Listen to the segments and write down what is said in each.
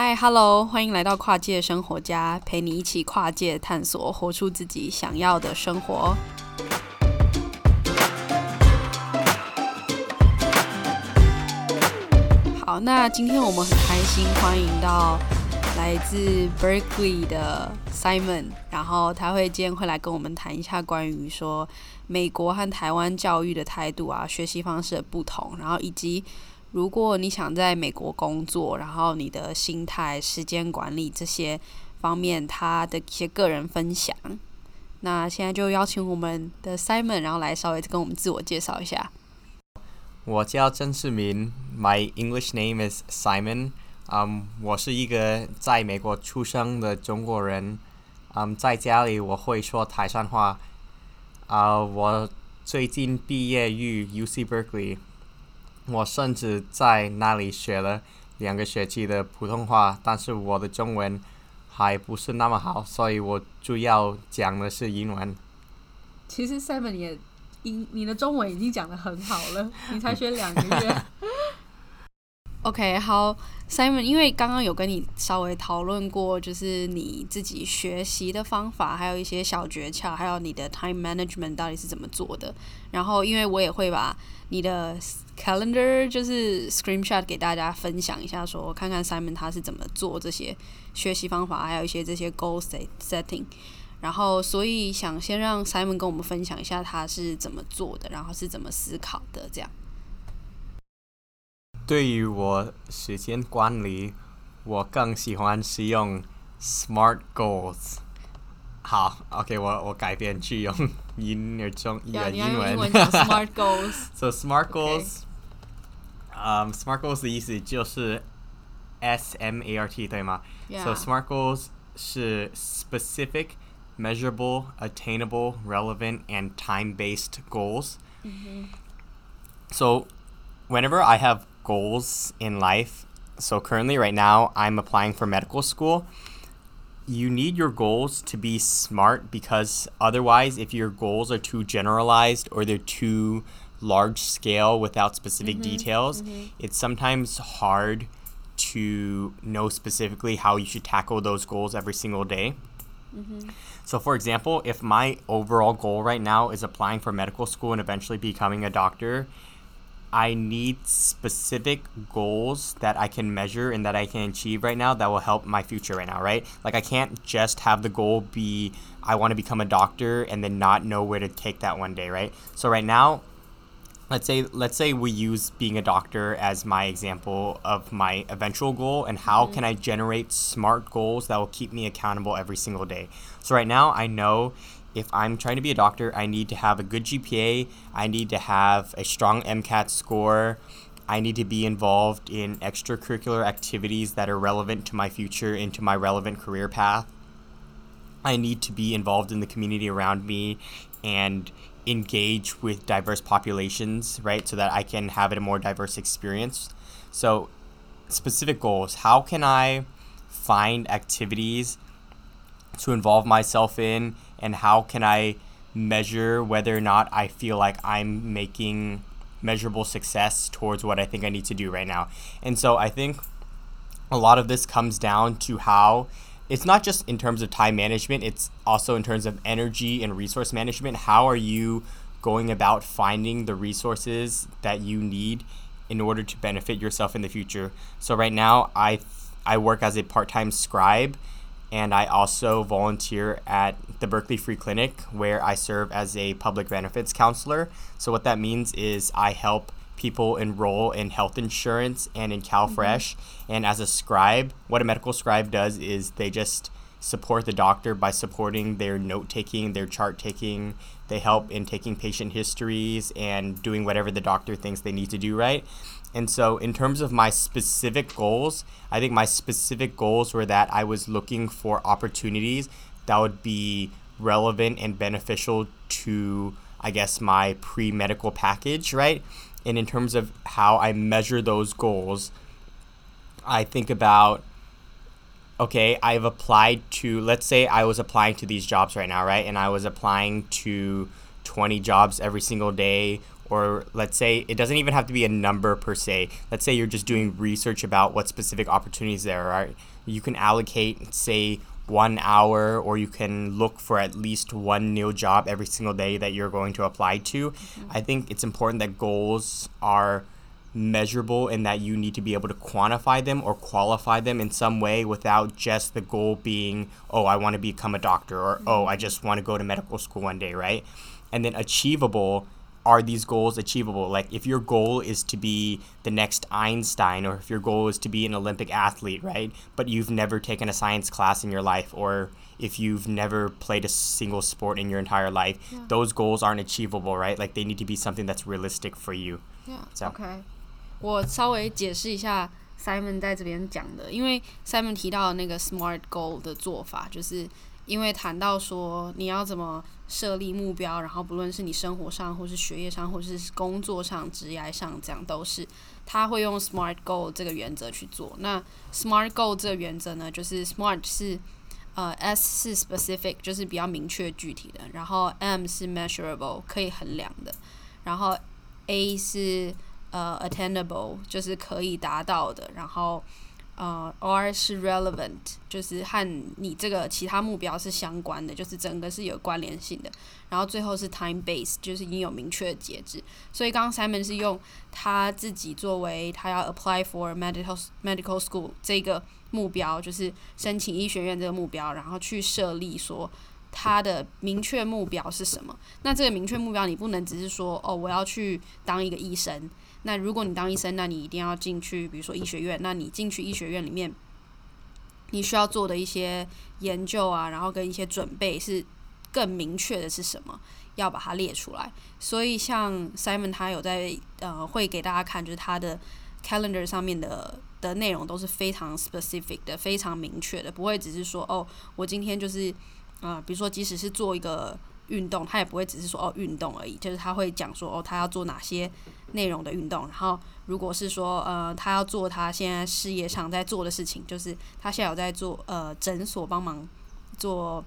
嗨，Hello，欢迎来到跨界生活家，陪你一起跨界探索，活出自己想要的生活。好，那今天我们很开心，欢迎到来自 Berkeley 的 Simon，然后他会今天会来跟我们谈一下关于说美国和台湾教育的态度啊，学习方式的不同，然后以及。如果你想在美国工作，然后你的心态、时间管理这些方面，他的一些个人分享。那现在就邀请我们的 Simon，然后来稍微跟我们自我介绍一下。我叫郑世民，My English name is Simon。嗯，我是一个在美国出生的中国人。嗯，在家里我会说台山话。啊、我最近毕业于 UC Berkeley。我甚至在那里学了两个学期的普通话，但是我的中文还不是那么好，所以我主要讲的是英文。其实 Seven 也英，你的中文已经讲得很好了，你才学两个月。OK，好，Simon，因为刚刚有跟你稍微讨论过，就是你自己学习的方法，还有一些小诀窍，还有你的 time management 到底是怎么做的。然后，因为我也会把你的 calendar 就是 screenshot 给大家分享一下，说看看 Simon 他是怎么做这些学习方法，还有一些这些 goal setting。然后，所以想先让 Simon 跟我们分享一下他是怎么做的，然后是怎么思考的，这样。对于我时间管理，我更喜欢使用 SMART goals。好，OK，我我改变去用英语中英文。英文 SMART goals。So SMART goals，嗯，SMART goals 的意思就是 S M A R T 对吗？So SMART goals 是 specific, measurable, attainable, relevant, and time-based goals. So whenever I have goals in life. So currently right now I'm applying for medical school. You need your goals to be smart because otherwise if your goals are too generalized or they're too large scale without specific mm-hmm, details, mm-hmm. it's sometimes hard to know specifically how you should tackle those goals every single day. Mm-hmm. So, for example, if my overall goal right now is applying for medical school and eventually becoming a doctor, I need specific goals that I can measure and that I can achieve right now that will help my future right now, right? Like I can't just have the goal be I want to become a doctor and then not know where to take that one day, right? So right now, let's say let's say we use being a doctor as my example of my eventual goal and how mm-hmm. can I generate smart goals that will keep me accountable every single day. So right now, I know if I'm trying to be a doctor, I need to have a good GPA, I need to have a strong MCAT score, I need to be involved in extracurricular activities that are relevant to my future and to my relevant career path. I need to be involved in the community around me and engage with diverse populations, right? So that I can have a more diverse experience. So, specific goals how can I find activities to involve myself in and how can I measure whether or not I feel like I'm making measurable success towards what I think I need to do right now. And so I think a lot of this comes down to how it's not just in terms of time management, it's also in terms of energy and resource management. How are you going about finding the resources that you need in order to benefit yourself in the future? So right now I I work as a part-time scribe and I also volunteer at the Berkeley Free Clinic where I serve as a public benefits counselor. So what that means is I help people enroll in health insurance and in CalFresh. Mm-hmm. And as a scribe, what a medical scribe does is they just support the doctor by supporting their note taking, their chart taking. They help in taking patient histories and doing whatever the doctor thinks they need to do right. And so, in terms of my specific goals, I think my specific goals were that I was looking for opportunities that would be relevant and beneficial to, I guess, my pre medical package, right? And in terms of how I measure those goals, I think about okay, I've applied to, let's say I was applying to these jobs right now, right? And I was applying to 20 jobs every single day or let's say it doesn't even have to be a number per se. Let's say you're just doing research about what specific opportunities there are. You can allocate, say, one hour, or you can look for at least one new job every single day that you're going to apply to. Mm-hmm. I think it's important that goals are measurable and that you need to be able to quantify them or qualify them in some way without just the goal being, oh, I want to become a doctor or, oh, I just want to go to medical school one day, right? And then achievable are these goals achievable? Like, if your goal is to be the next Einstein, or if your goal is to be an Olympic athlete, right? But you've never taken a science class in your life, or if you've never played a single sport in your entire life, yeah. those goals aren't achievable, right? Like, they need to be something that's realistic for you. Yeah. So. Okay. 我稍微解释一下 Simon 在这边讲的，因为 Simon 提到的那个 SMART goal 的做法，就是 因为谈到说你要怎么。设立目标，然后不论是你生活上，或是学业上，或是工作上、职业上，这样都是他会用 SMART goal 这个原则去做。那 SMART goal 这个原则呢，就是 SMART 是呃 S 是 specific，就是比较明确具体的，然后 M 是 measurable，可以衡量的，然后 A 是呃 attainable，就是可以达到的，然后。呃、uh，R 是 relevant，就是和你这个其他目标是相关的，就是整个是有关联性的。然后最后是 time base，就是已经有明确的截止。所以刚刚 Simon 是用他自己作为他要 apply for medical medical school 这个目标，就是申请医学院这个目标，然后去设立说他的明确目标是什么。那这个明确目标，你不能只是说哦，我要去当一个医生。那如果你当医生，那你一定要进去，比如说医学院。那你进去医学院里面，你需要做的一些研究啊，然后跟一些准备是更明确的是什么，要把它列出来。所以像 Simon 他有在呃会给大家看，就是他的 calendar 上面的的内容都是非常 specific 的，非常明确的，不会只是说哦，我今天就是呃，比如说即使是做一个运动，他也不会只是说哦运动而已，就是他会讲说哦，他要做哪些。内容的运动，然后如果是说呃，他要做他现在事业上在做的事情，就是他现在有在做呃诊所帮忙做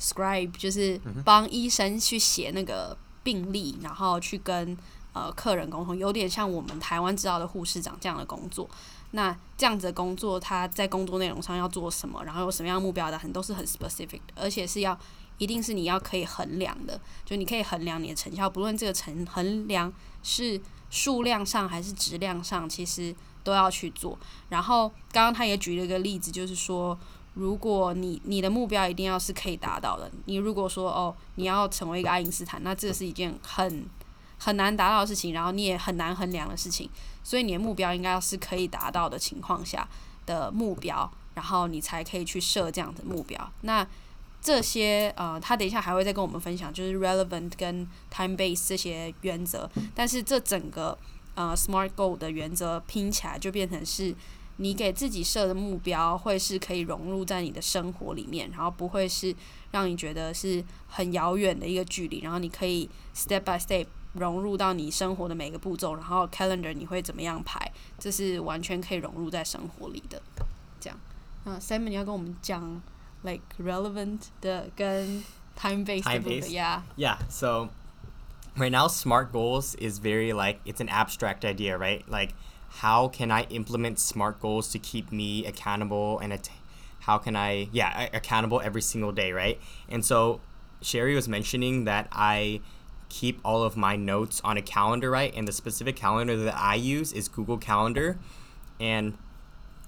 scribe，就是帮医生去写那个病历，然后去跟呃客人沟通，有点像我们台湾知道的护士长这样的工作。那这样子的工作，他在工作内容上要做什么，然后有什么样的目标的，很都是很 specific 的，而且是要一定是你要可以衡量的，就你可以衡量你的成效，不论这个成衡量。是数量上还是质量上，其实都要去做。然后刚刚他也举了一个例子，就是说，如果你你的目标一定要是可以达到的，你如果说哦，你要成为一个爱因斯坦，那这是一件很很难达到的事情，然后你也很难衡量的事情。所以你的目标应该要是可以达到的情况下的目标，然后你才可以去设这样的目标。那这些呃，他等一下还会再跟我们分享，就是 relevant 跟 time base 这些原则。但是这整个呃 SMART goal 的原则拼起来，就变成是你给自己设的目标，会是可以融入在你的生活里面，然后不会是让你觉得是很遥远的一个距离。然后你可以 step by step 融入到你生活的每个步骤，然后 calendar 你会怎么样排，这是完全可以融入在生活里的。这样，那 Simon 你要跟我们讲。Like relevant the gun time based time based yeah. Yeah so right now smart goals is very like it's an abstract idea right? Like how can i implement smart goals to keep me accountable and at- how can i yeah accountable every single day right? And so sherry was mentioning that i keep all of my notes on a calendar right? And the specific calendar that i use is google calendar. And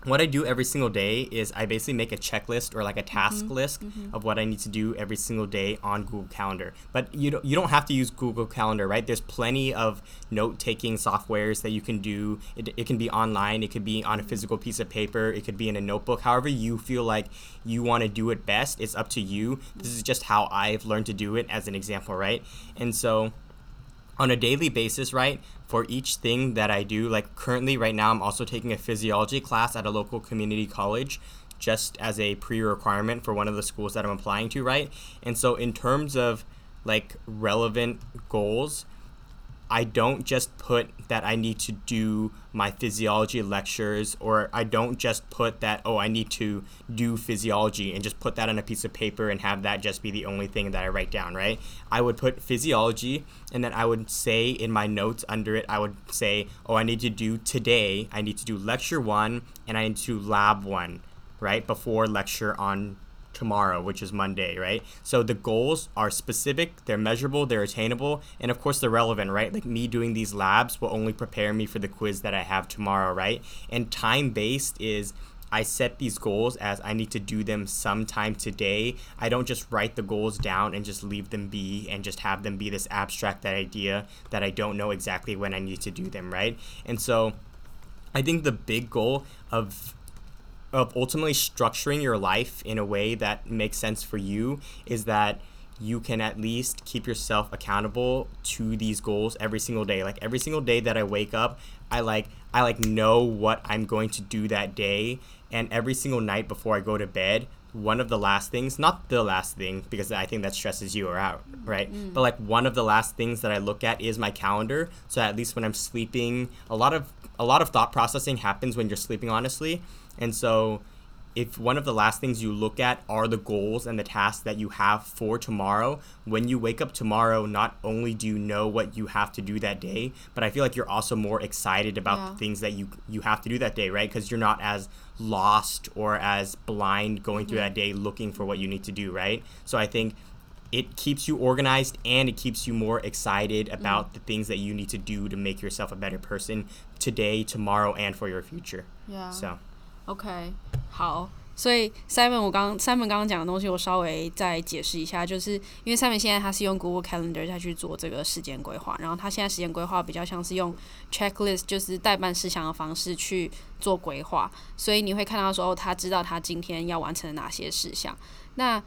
what I do every single day is I basically make a checklist or like a task mm-hmm. list mm-hmm. of what I need to do every single day on Google Calendar. But you don't you don't have to use Google Calendar, right? There's plenty of note-taking softwares that you can do. It, it can be online, it could be on a physical piece of paper, it could be in a notebook. However you feel like you want to do it best, it's up to you. This is just how I've learned to do it as an example, right? And so on a daily basis, right? For each thing that I do, like currently right now, I'm also taking a physiology class at a local community college just as a pre requirement for one of the schools that I'm applying to, right? And so, in terms of like relevant goals, I don't just put that I need to do my physiology lectures or I don't just put that, oh, I need to do physiology and just put that on a piece of paper and have that just be the only thing that I write down, right? I would put physiology and then I would say in my notes under it, I would say, oh, I need to do today, I need to do lecture one and I need to do lab one, right? Before lecture on tomorrow, which is Monday, right? So the goals are specific, they're measurable, they're attainable, and of course they're relevant, right? Like me doing these labs will only prepare me for the quiz that I have tomorrow, right? And time based is I set these goals as I need to do them sometime today. I don't just write the goals down and just leave them be and just have them be this abstract that idea that I don't know exactly when I need to do them, right? And so I think the big goal of of ultimately structuring your life in a way that makes sense for you is that you can at least keep yourself accountable to these goals every single day. Like every single day that i wake up i like i like know what i'm going to do that day. And every single night before i go to bed one of the last things not the last thing because i think that stresses you out right? Mm. but like one of the last things that i look at is my calendar. So at least when i'm sleeping a lot of a lot of thought processing happens when you're sleeping honestly and so, if one of the last things you look at are the goals and the tasks that you have for tomorrow, when you wake up tomorrow, not only do you know what you have to do that day, but I feel like you're also more excited about yeah. the things that you you have to do that day, right? Because you're not as lost or as blind going mm-hmm. through that day looking for what you need to do, right? So I think it keeps you organized and it keeps you more excited about mm. the things that you need to do to make yourself a better person today, tomorrow, and for your future. Yeah. So. OK，好，所以 Simon，我刚 Simon 刚刚讲的东西，我稍微再解释一下，就是因为 Simon 现在他是用 Google Calendar 再去做这个时间规划，然后他现在时间规划比较像是用 checklist，就是代办事项的方式去做规划，所以你会看到说，哦，他知道他今天要完成哪些事项，那。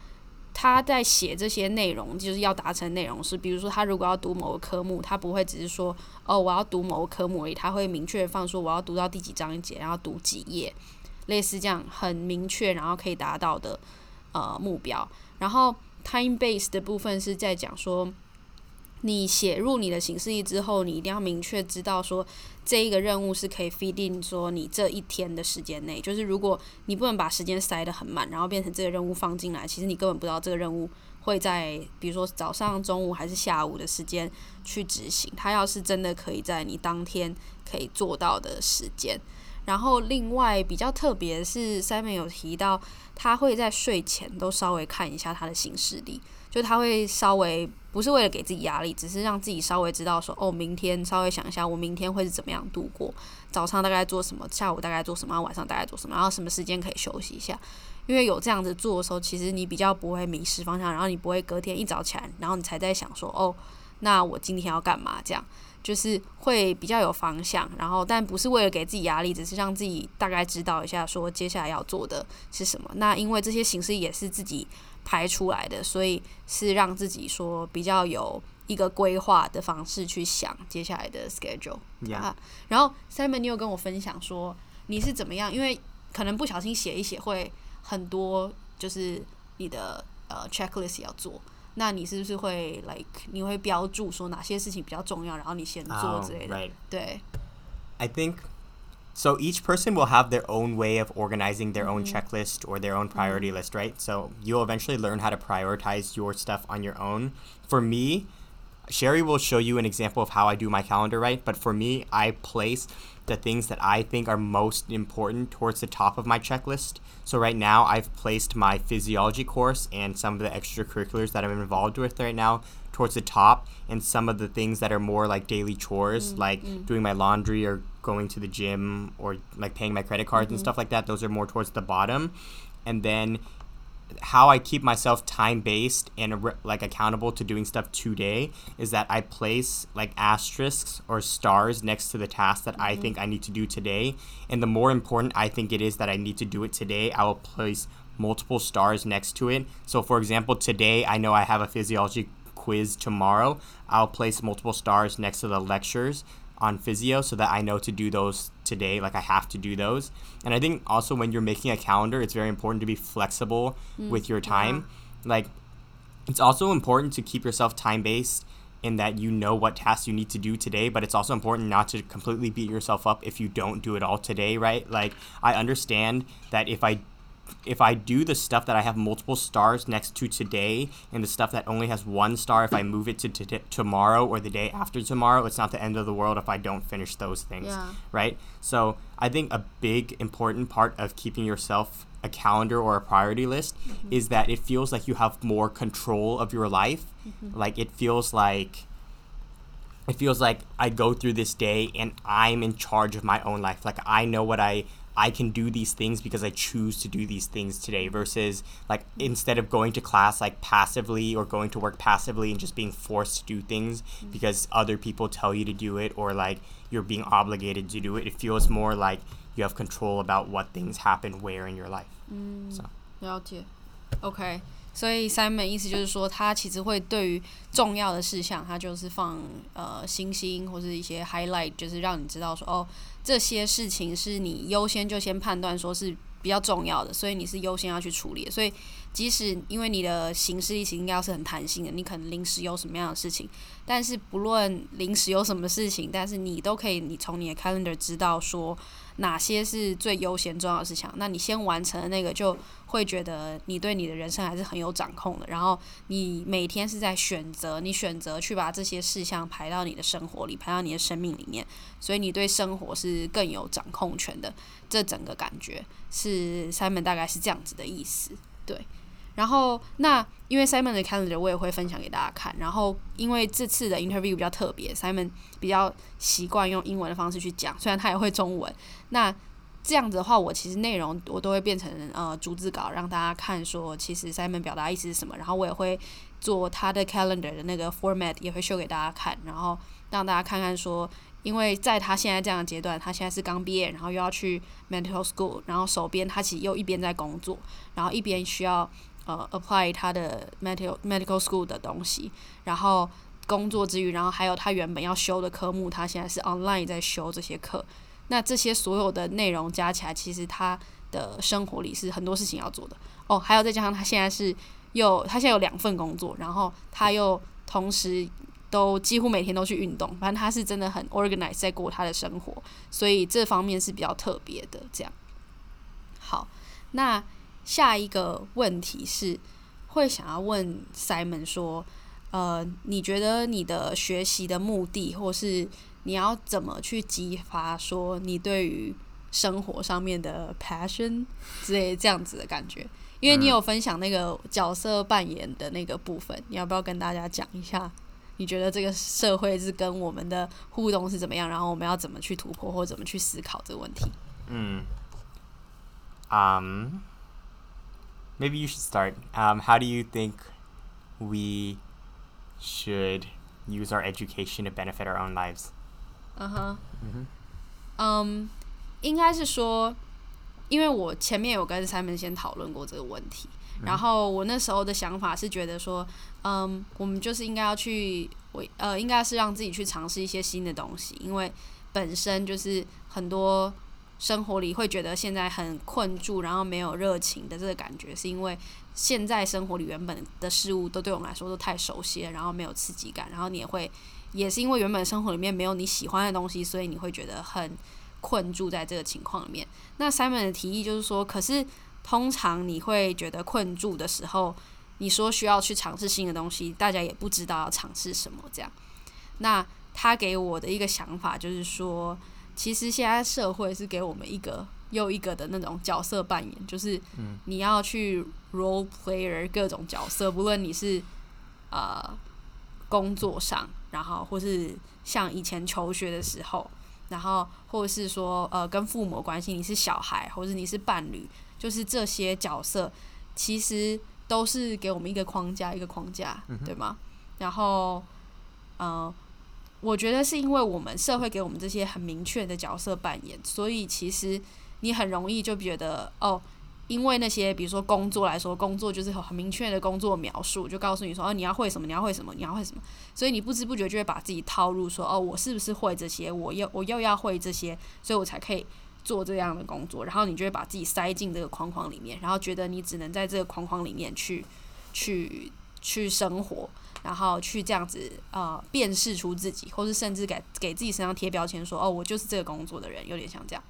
他在写这些内容，就是要达成内容是，比如说他如果要读某个科目，他不会只是说哦，我要读某个科目而已，他会明确放说我要读到第几章节，然后读几页，类似这样很明确，然后可以达到的呃目标。然后 time base 的部分是在讲说。你写入你的行事历之后，你一定要明确知道说，这一个任务是可以 fit in 说你这一天的时间内。就是如果你不能把时间塞得很满，然后变成这个任务放进来，其实你根本不知道这个任务会在比如说早上、中午还是下午的时间去执行。它要是真的可以在你当天可以做到的时间。然后另外比较特别是，Simon 有提到他会在睡前都稍微看一下他的行事历。就他会稍微不是为了给自己压力，只是让自己稍微知道说，哦，明天稍微想一下，我明天会是怎么样度过，早上大概做什么，下午大概做什么，晚上大概做什么，然后什么时间可以休息一下。因为有这样子做的时候，其实你比较不会迷失方向，然后你不会隔天一早起来，然后你才在想说，哦，那我今天要干嘛？这样就是会比较有方向，然后但不是为了给自己压力，只是让自己大概知道一下说接下来要做的是什么。那因为这些形式也是自己。排出来的，所以是让自己说比较有一个规划的方式去想接下来的 schedule。然后 Simon，你有跟我分享说你是怎么样？因为可能不小心写一写会很多，就是你的呃 checklist 要做。那你是不是会 like 你会标注说哪些事情比较重要，然后你先做之类的？Oh, right. 对。I think. So each person will have their own way of organizing their own mm-hmm. checklist or their own priority mm-hmm. list, right? So you'll eventually learn how to prioritize your stuff on your own. For me, Sherry will show you an example of how I do my calendar, right? But for me, I place the things that I think are most important towards the top of my checklist. So right now, I've placed my physiology course and some of the extracurriculars that I'm involved with right now towards the top, and some of the things that are more like daily chores, mm-hmm. like mm. doing my laundry or going to the gym or like paying my credit cards mm-hmm. and stuff like that. Those are more towards the bottom. And then how I keep myself time based and like accountable to doing stuff today is that I place like asterisks or stars next to the task that mm-hmm. I think I need to do today. And the more important I think it is that I need to do it today, I will place multiple stars next to it. So, for example, today I know I have a physiology quiz tomorrow. I'll place multiple stars next to the lectures on physio so that I know to do those today. Like I have to do those. And I think also when you're making a calendar, it's very important to be flexible mm, with your time. Yeah. Like it's also important to keep yourself time based in that you know what tasks you need to do today, but it's also important not to completely beat yourself up if you don't do it all today, right? Like I understand that if I if I do the stuff that I have multiple stars next to today and the stuff that only has one star, if I move it to t- tomorrow or the day after tomorrow, it's not the end of the world if I don't finish those things, Yeah. right? So I think a big important part of keeping yourself a calendar or a priority list mm-hmm. is that it feels like you have more control of your life. Mm-hmm. Like it feels like it feels like I go through this day and I'm in charge of my own life. Like I know what I I can do these things because I choose to do these things today versus like instead of going to class like passively or going to work passively and just being forced to do things mm-hmm. because other people tell you to do it or like you're being obligated to do it. It feels more like you have control about what things happen where in your life. Mm. So 了解，OK。所以 Simon 意思就是说，他其实会对于重要的事项，他就是放呃星星或是一些 highlight，就是让你知道说，哦，这些事情是你优先就先判断说是比较重要的，所以你是优先要去处理。所以即使因为你的行事历应该要是很弹性的，你可能临时有什么样的事情，但是不论临时有什么事情，但是你都可以，你从你的 calendar 知道说哪些是最优先重要的事项，那你先完成的那个就会觉得你对你的人生还是很有掌控的。然后你每天是在选择，你选择去把这些事项排到你的生活里，排到你的生命里面，所以你对生活是更有掌控权的。这整个感觉是 Simon 大概是这样子的意思，对。然后，那因为 Simon 的 calendar 我也会分享给大家看。然后，因为这次的 interview 比较特别，Simon 比较习惯用英文的方式去讲，虽然他也会中文。那这样子的话，我其实内容我都会变成呃逐字稿，让大家看说其实 Simon 表达意思是什么。然后我也会做他的 calendar 的那个 format，也会秀给大家看，然后让大家看看说，因为在他现在这样的阶段，他现在是刚毕业，然后又要去 medical school，然后手边他其实又一边在工作，然后一边需要。呃，apply 他的 medical medical school 的东西，然后工作之余，然后还有他原本要修的科目，他现在是 online 在修这些课。那这些所有的内容加起来，其实他的生活里是很多事情要做的。哦，还有再加上他现在是又他现在有两份工作，然后他又同时都几乎每天都去运动，反正他是真的很 organized 在过他的生活，所以这方面是比较特别的。这样，好，那。下一个问题是，会想要问 Simon 说，呃，你觉得你的学习的目的，或是你要怎么去激发说你对于生活上面的 passion 之类这样子的感觉？因为你有分享那个角色扮演的那个部分，你要不要跟大家讲一下？你觉得这个社会是跟我们的互动是怎么样？然后我们要怎么去突破，或怎么去思考这个问题？嗯，嗯、um。Maybe you should start. Um, how do you think we should use our education to benefit our own lives? 嗯哼，嗯哼，嗯，应该是说，因为我前面有跟 Simon 先讨论过这个问题，然后我那时候的想法是觉得说，嗯，我们就是应该要去，我呃，应该是让自己去尝试一些新的东西，因为本身就是很多。生活里会觉得现在很困住，然后没有热情的这个感觉，是因为现在生活里原本的事物都对我们来说都太熟悉了，然后没有刺激感，然后你也会，也是因为原本生活里面没有你喜欢的东西，所以你会觉得很困住在这个情况里面。那 Simon 的提议就是说，可是通常你会觉得困住的时候，你说需要去尝试新的东西，大家也不知道要尝试什么这样。那他给我的一个想法就是说。其实现在社会是给我们一个又一个的那种角色扮演，就是你要去 role player 各种角色，不论你是呃工作上，然后或是像以前求学的时候，然后或者是说呃跟父母关系，你是小孩，或者你是伴侣，就是这些角色其实都是给我们一个框架，一个框架，对吗？然后嗯。呃我觉得是因为我们社会给我们这些很明确的角色扮演，所以其实你很容易就觉得哦，因为那些比如说工作来说，工作就是很明确的工作描述，就告诉你说哦，你要会什么，你要会什么，你要会什么，所以你不知不觉就会把自己套入说哦，我是不是会这些？我又我又要会这些，所以我才可以做这样的工作。然后你就会把自己塞进这个框框里面，然后觉得你只能在这个框框里面去去去生活。然后去这样子呃辨识出自己，或是甚至给给自己身上贴标签，说哦，我就是这个工作的人，有点像这样。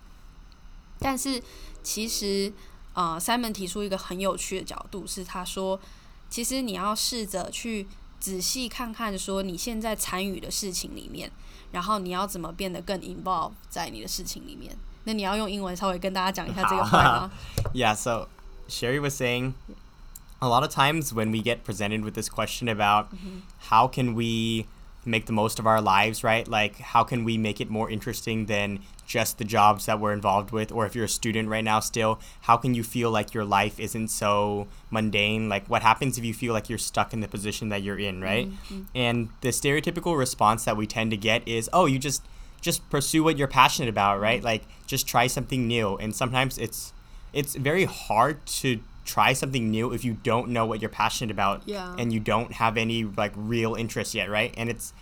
但是其实呃，Simon 提出一个很有趣的角度，是他说，其实你要试着去仔细看看，说你现在参与的事情里面，然后你要怎么变得更 involve 在你的事情里面。那你要用英文稍微跟大家讲一下这个话吗？Yeah, so Sherry was saying a lot of times when we get presented with this question about mm-hmm. how can we make the most of our lives, right? Like, how can we make it more interesting than just the jobs that we're involved with? Or if you're a student right now still, how can you feel like your life isn't so mundane? Like, what happens if you feel like you're stuck in the position that you're in, right? Mm-hmm. And the stereotypical response that we tend to get is, oh, you just just pursue what you're passionate about, right? Mm-hmm. Like just try something new. And sometimes it's it's very hard to try something new if you don't know what you're passionate about yeah. and you don't have any like real interest yet, right? And it's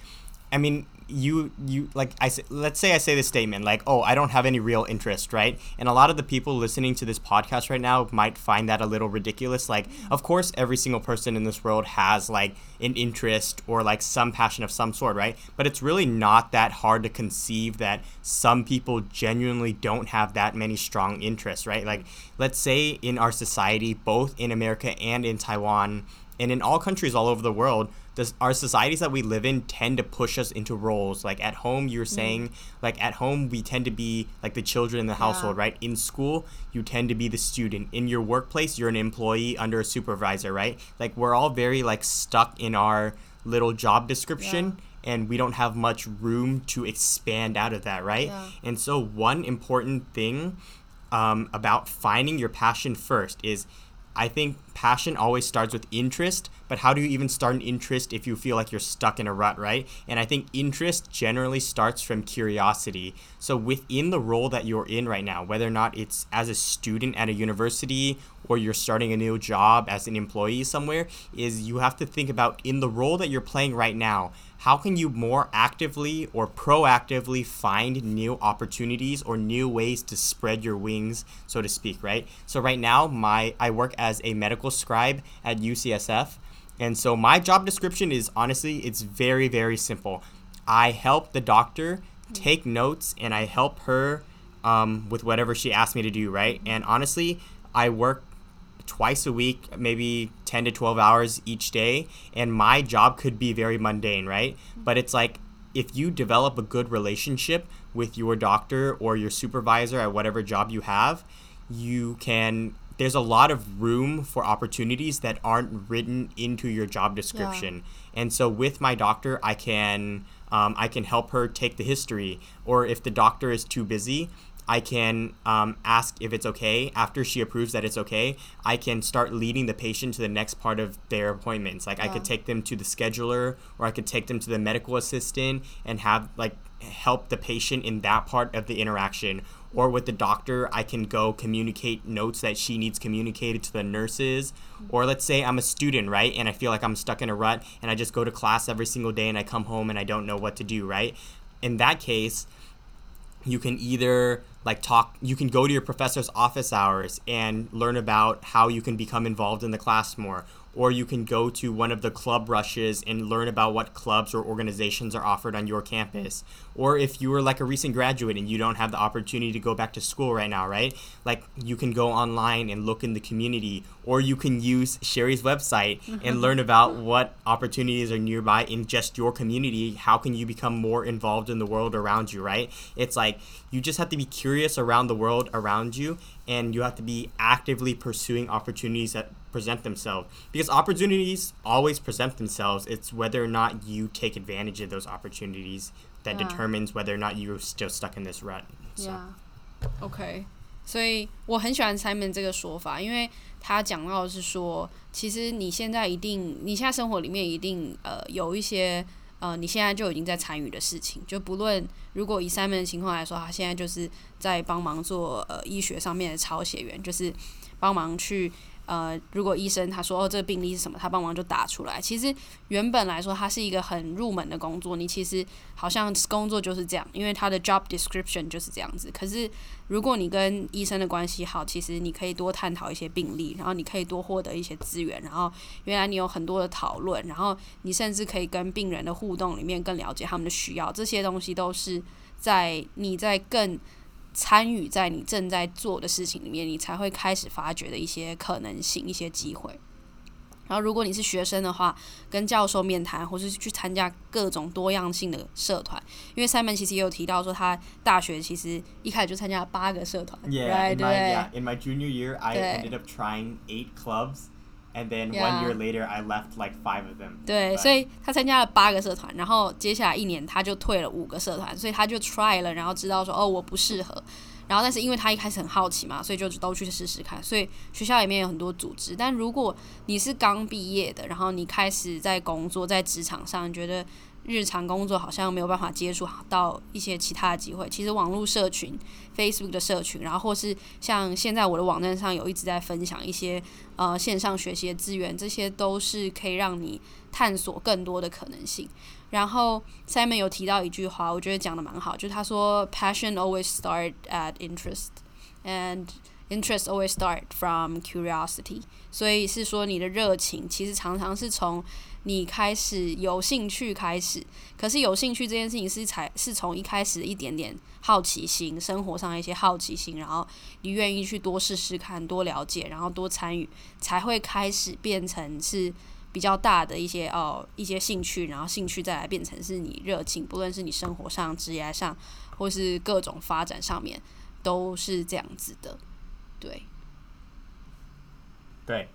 I mean, you you like I say, let's say I say this statement like, "Oh, I don't have any real interest," right? And a lot of the people listening to this podcast right now might find that a little ridiculous. Like, of course, every single person in this world has like an interest or like some passion of some sort, right? But it's really not that hard to conceive that some people genuinely don't have that many strong interests, right? Like, let's say in our society, both in America and in Taiwan, and in all countries all over the world, does our societies that we live in tend to push us into roles like at home you're mm. saying like at home we tend to be like the children in the household yeah. right in school you tend to be the student in your workplace you're an employee under a supervisor right like we're all very like stuck in our little job description yeah. and we don't have much room to expand out of that right yeah. and so one important thing um, about finding your passion first is I think passion always starts with interest, but how do you even start an interest if you feel like you're stuck in a rut, right? And I think interest generally starts from curiosity. So within the role that you're in right now, whether or not it's as a student at a university or you're starting a new job as an employee somewhere, is you have to think about in the role that you're playing right now, how can you more actively or proactively find new opportunities or new ways to spread your wings so to speak right so right now my i work as a medical scribe at ucsf and so my job description is honestly it's very very simple i help the doctor take notes and i help her um, with whatever she asked me to do right and honestly i work twice a week, maybe 10 to 12 hours each day. And my job could be very mundane, right? But it's like if you develop a good relationship with your doctor or your supervisor at whatever job you have, you can. There's a lot of room for opportunities that aren't written into your job description. Yeah. And so with my doctor, I can. Um, I can help her take the history, or if the doctor is too busy, I can um, ask if it's okay. After she approves that it's okay, I can start leading the patient to the next part of their appointments. Like yeah. I could take them to the scheduler, or I could take them to the medical assistant and have like help the patient in that part of the interaction. Or with the doctor, I can go communicate notes that she needs communicated to the nurses. Or let's say I'm a student, right? And I feel like I'm stuck in a rut and I just go to class every single day and I come home and I don't know what to do, right? In that case, you can either like talk you can go to your professor's office hours and learn about how you can become involved in the class more or you can go to one of the club rushes and learn about what clubs or organizations are offered on your campus. Or if you are like a recent graduate and you don't have the opportunity to go back to school right now, right? Like you can go online and look in the community, or you can use Sherry's website and mm-hmm. learn about what opportunities are nearby in just your community. How can you become more involved in the world around you, right? It's like you just have to be curious around the world around you and you have to be actively pursuing opportunities that present themselves because opportunities always present themselves it's whether or not you take advantage of those opportunities that yeah. determines whether or not you're still stuck in this rut so. yeah okay 所以我很喜欢 Simon 这个说法，因为他讲到的是说，其实你现在一定，你现在生活里面一定呃有一些呃你现在就已经在参与的事情，就不论如果以 Simon 的情况来说，他现在就是在帮忙做呃医学上面的抄写员，就是。 帮忙去。 呃，如果医生他说哦，这个病例是什么，他帮忙就打出来。其实原本来说，它是一个很入门的工作，你其实好像工作就是这样，因为他的 job description 就是这样子。可是如果你跟医生的关系好，其实你可以多探讨一些病例，然后你可以多获得一些资源，然后原来你有很多的讨论，然后你甚至可以跟病人的互动里面更了解他们的需要，这些东西都是在你在更。参与在你正在做的事情里面，你才会开始发掘的一些可能性、一些机会。然后，如果你是学生的话，跟教授面谈，或是去参加各种多样性的社团。因为 Simon 其实也有提到说，他大学其实一开始就参加了八个社团。Yeah, in my, yeah, in my junior year, I ended up trying eight clubs. And then one year later, I left like five of them. 对，所以他参加了八个社团，然后接下来一年他就退了五个社团，所以他就 try 了，然后知道说哦，我不适合。然后但是因为他一开始很好奇嘛，所以就都去试试看。所以学校里面有很多组织，但如果你是刚毕业的，然后你开始在工作，在职场上，你觉得。日常工作好像没有办法接触到一些其他的机会。其实网络社群，Facebook 的社群，然后或是像现在我的网站上有一直在分享一些呃线上学习的资源，这些都是可以让你探索更多的可能性。然后 Simon 有提到一句话，我觉得讲得蛮好，就是他说 Passion always start at interest and interest always start from curiosity。所以是说你的热情其实常常是从你开始有兴趣开始，可是有兴趣这件事情是才是从一开始一点点好奇心，生活上的一些好奇心，然后你愿意去多试试看，多了解，然后多参与，才会开始变成是比较大的一些哦一些兴趣，然后兴趣再来变成是你热情，不论是你生活上、职业上，或是各种发展上面，都是这样子的，对，对，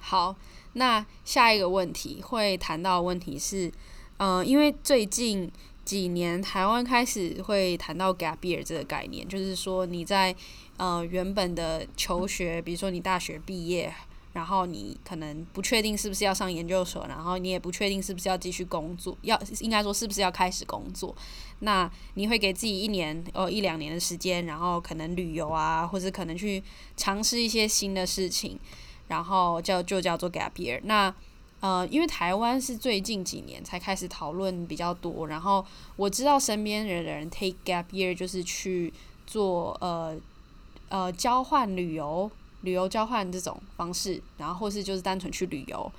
好。那下一个问题会谈到的问题是，嗯、因为最近几年台湾开始会谈到 gap year 这个概念，就是说你在呃原本的求学，比如说你大学毕业，然后你可能不确定是不是要上研究所，然后你也不确定是不是要继续工作，要应该说是不是要开始工作，那你会给自己一年呃一两年的时间，然后可能旅游啊，或者可能去尝试一些新的事情。然后叫就叫做 gap year。那呃，因为台湾是最近几年才开始讨论比较多。然后我知道身边人的人 take gap year 就是去做呃呃交换旅游、旅游交换这种方式，然后或是就是单纯去旅游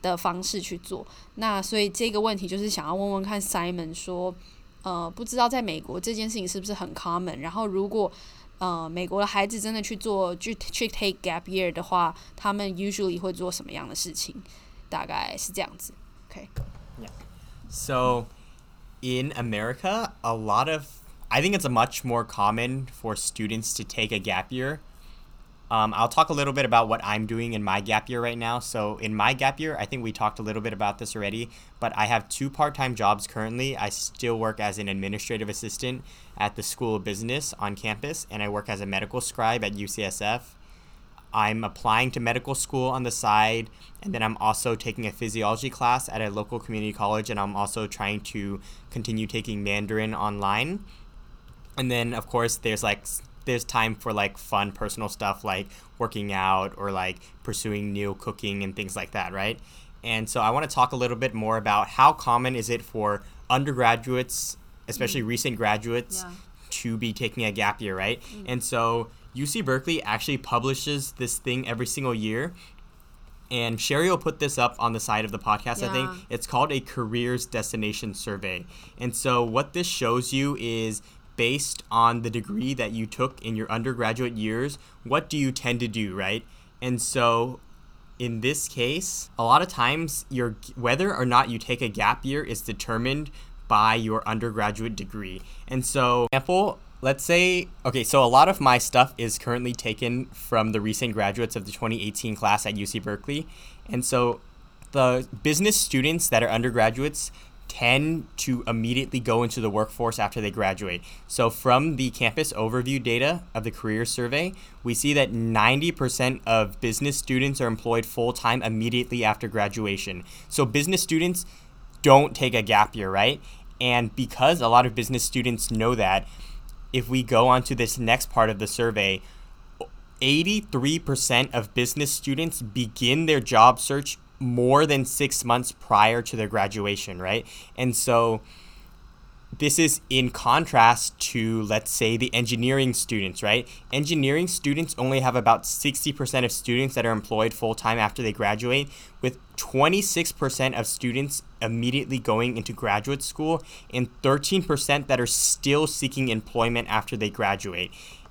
的方式去做。那所以这个问题就是想要问问看 Simon 说，呃，不知道在美国这件事情是不是很 common？然后如果呃，美国的孩子真的去做去去 take gap year 的话，他们 usually 会做什么样的事情？大概是这样子。Okay. Yeah. So, in America, a lot of I think it's a much more common for students to take a gap year. Um, I'll talk a little bit about what I'm doing in my gap year right now. So, in my gap year, I think we talked a little bit about this already, but I have two part time jobs currently. I still work as an administrative assistant at the School of Business on campus, and I work as a medical scribe at UCSF. I'm applying to medical school on the side, and then I'm also taking a physiology class at a local community college, and I'm also trying to continue taking Mandarin online. And then, of course, there's like there's time for like fun personal stuff like working out or like pursuing new cooking and things like that, right? And so I want to talk a little bit more about how common is it for undergraduates, especially mm. recent graduates, yeah. to be taking a gap year, right? Mm. And so UC Berkeley actually publishes this thing every single year. And Sherry will put this up on the side of the podcast, yeah. I think. It's called a careers destination survey. And so what this shows you is based on the degree that you took in your undergraduate years, what do you tend to do, right? And so in this case, a lot of times your whether or not you take a gap year is determined by your undergraduate degree. And so, example, let's say okay, so a lot of my stuff is currently taken from the recent graduates of the 2018 class at UC Berkeley. And so the business students that are undergraduates tend to immediately go into the workforce after they graduate. So, from the campus overview data of the career survey, we see that 90% of business students are employed full time immediately after graduation. So, business students don't take a gap year, right? And because a lot of business students know that, if we go on to this next part of the survey, 83% of business students begin their job search more than six months prior to their graduation, right? And so this is in contrast to, let's say, the engineering students, right? Engineering students only have about 60% of students that are employed full time after they graduate, with 26% of students immediately going into graduate school and 13% that are still seeking employment after they graduate.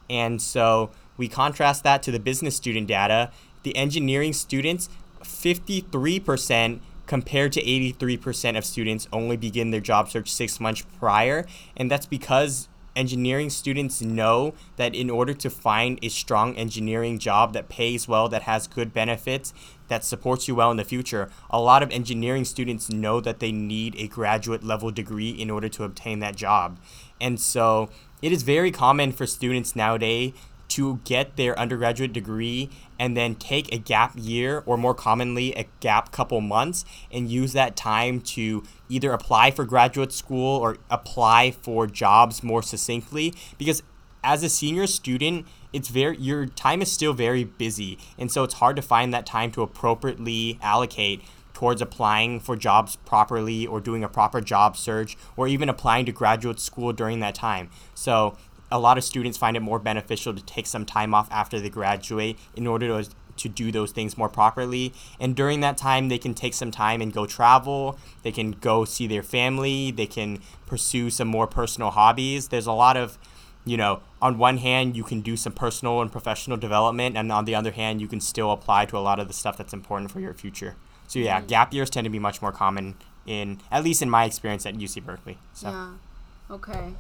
And so we contrast that to the business student data. The engineering students, 53% compared to 83% of students only begin their job search six months prior. And that's because engineering students know that in order to find a strong engineering job that pays well, that has good benefits, that supports you well in the future, a lot of engineering students know that they need a graduate level degree in order to obtain that job. And so it is very common for students nowadays to get their undergraduate degree and then take a gap year or more commonly a gap couple months and use that time to either apply for graduate school or apply for jobs more succinctly. Because as a senior student it's very your time is still very busy. And so it's hard to find that time to appropriately allocate towards applying for jobs properly or doing a proper job search or even applying to graduate school during that time. So a lot of students find it more beneficial to take some time off after they graduate in order to to do those things more properly. And during that time, they can take some time and go travel. They can go see their family. They can pursue some more personal hobbies. There's a lot of, you know, on one hand, you can do some personal and professional development, and on the other hand, you can still apply to a lot of the stuff that's important for your future. So yeah, mm-hmm. gap years tend to be much more common in, at least in my experience at UC Berkeley. So. Yeah. Okay.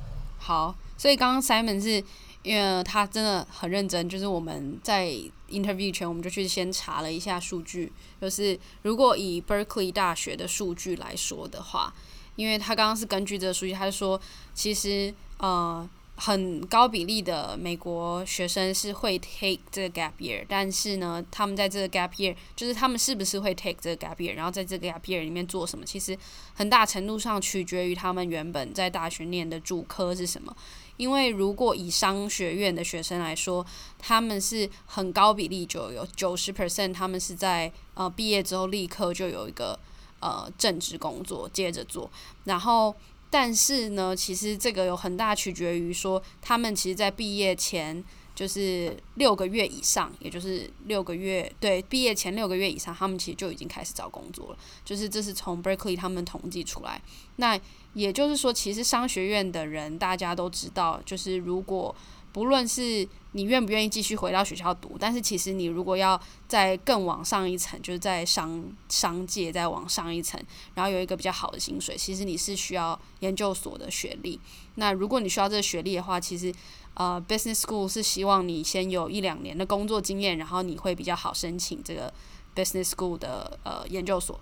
好，所以刚刚 Simon 是因为他真的很认真，就是我们在 interview 前我们就去先查了一下数据，就是如果以 Berkeley 大学的数据来说的话，因为他刚刚是根据这个数据，他就说其实呃。很高比例的美国学生是会 take 这个 gap year，但是呢，他们在这个 gap year，就是他们是不是会 take 这个 gap year，然后在这个 gap year 里面做什么，其实很大程度上取决于他们原本在大学念的主科是什么。因为如果以商学院的学生来说，他们是很高比例就有九十 percent，他们是在呃毕业之后立刻就有一个呃正职工作接着做，然后。但是呢，其实这个有很大取决于说，他们其实，在毕业前就是六个月以上，也就是六个月，对，毕业前六个月以上，他们其实就已经开始找工作了。就是这是从 Berkeley 他们统计出来。那也就是说，其实商学院的人大家都知道，就是如果。不论是你愿不愿意继续回到学校读，但是其实你如果要再更往上一层，就是在商商界再往上一层，然后有一个比较好的薪水，其实你是需要研究所的学历。那如果你需要这个学历的话，其实呃，business school 是希望你先有一两年的工作经验，然后你会比较好申请这个 business school 的呃研究所。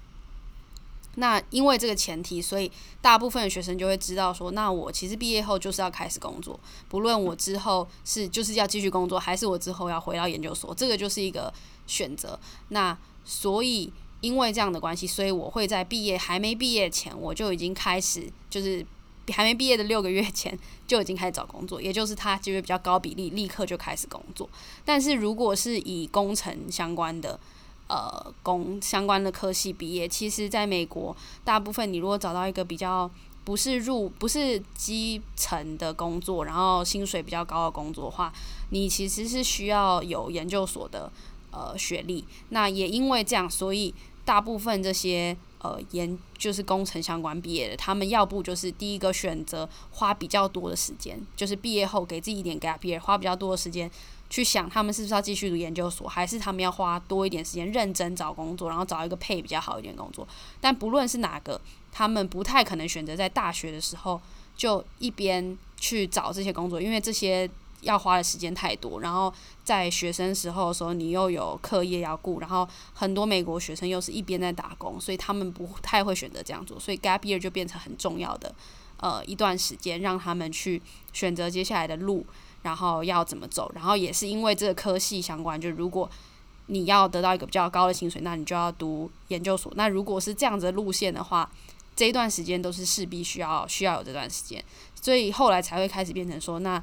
那因为这个前提，所以大部分的学生就会知道说，那我其实毕业后就是要开始工作，不论我之后是就是要继续工作，还是我之后要回到研究所，这个就是一个选择。那所以因为这样的关系，所以我会在毕业还没毕业前，我就已经开始，就是还没毕业的六个月前就已经开始找工作，也就是他就会比较高比例立刻就开始工作。但是如果是以工程相关的，呃，工相关的科系毕业，其实在美国，大部分你如果找到一个比较不是入不是基层的工作，然后薪水比较高的工作的话，你其实是需要有研究所的呃学历。那也因为这样，所以大部分这些呃研就是工程相关毕业的，他们要不就是第一个选择花比较多的时间，就是毕业后给自己一点 gap year，花比较多的时间。去想他们是不是要继续读研究所，还是他们要花多一点时间认真找工作，然后找一个配比较好一点工作。但不论是哪个，他们不太可能选择在大学的时候就一边去找这些工作，因为这些要花的时间太多。然后在学生时候的时候，你又有课业要顾，然后很多美国学生又是一边在打工，所以他们不太会选择这样做。所以 gap year 就变成很重要的呃一段时间，让他们去选择接下来的路。然后要怎么走？然后也是因为这个科系相关，就如果你要得到一个比较高的薪水，那你就要读研究所。那如果是这样子的路线的话，这一段时间都是势必需要需要有这段时间，所以后来才会开始变成说，那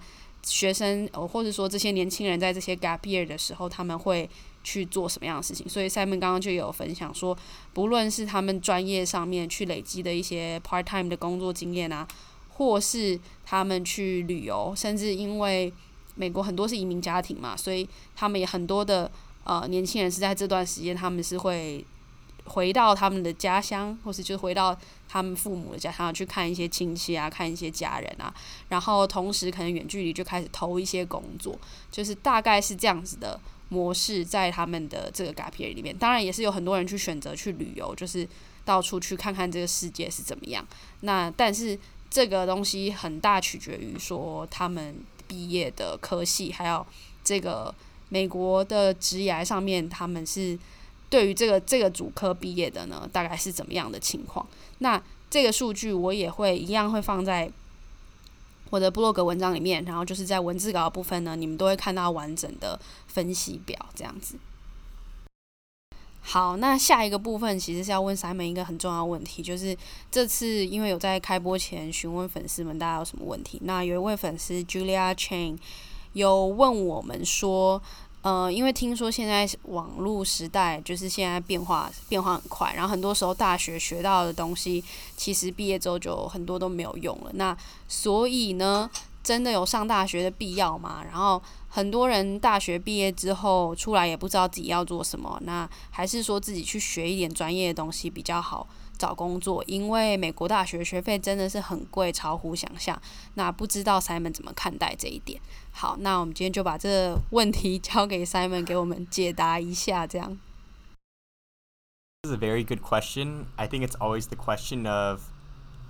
学生，或者说这些年轻人在这些 gap year 的时候，他们会去做什么样的事情？所以 Simon 刚刚就有分享说，不论是他们专业上面去累积的一些 part time 的工作经验啊，或是他们去旅游，甚至因为美国很多是移民家庭嘛，所以他们也很多的呃年轻人是在这段时间，他们是会回到他们的家乡，或是就回到他们父母的家乡去看一些亲戚啊，看一些家人啊，然后同时可能远距离就开始投一些工作，就是大概是这样子的。模式在他们的这个 gap year 里面，当然也是有很多人去选择去旅游，就是到处去看看这个世界是怎么样。那但是这个东西很大取决于说他们毕业的科系，还有这个美国的职涯上面，他们是对于这个这个主科毕业的呢，大概是怎么样的情况？那这个数据我也会一样会放在。我的部落格文章里面，然后就是在文字稿的部分呢，你们都会看到完整的分析表这样子。好，那下一个部分其实是要问 Simon 一个很重要的问题，就是这次因为有在开播前询问粉丝们大家有什么问题，那有一位粉丝 Julia Chain 有问我们说。呃，因为听说现在网络时代就是现在变化变化很快，然后很多时候大学学到的东西，其实毕业之后就很多都没有用了。那所以呢，真的有上大学的必要吗？然后很多人大学毕业之后出来也不知道自己要做什么，那还是说自己去学一点专业的东西比较好找工作？因为美国大学学费真的是很贵，超乎想象。那不知道 Simon 怎么看待这一点？好，那我们今天就把这个问题交给 Simon，给我们解答一下。这样。This is a very good question. I think it's always the question of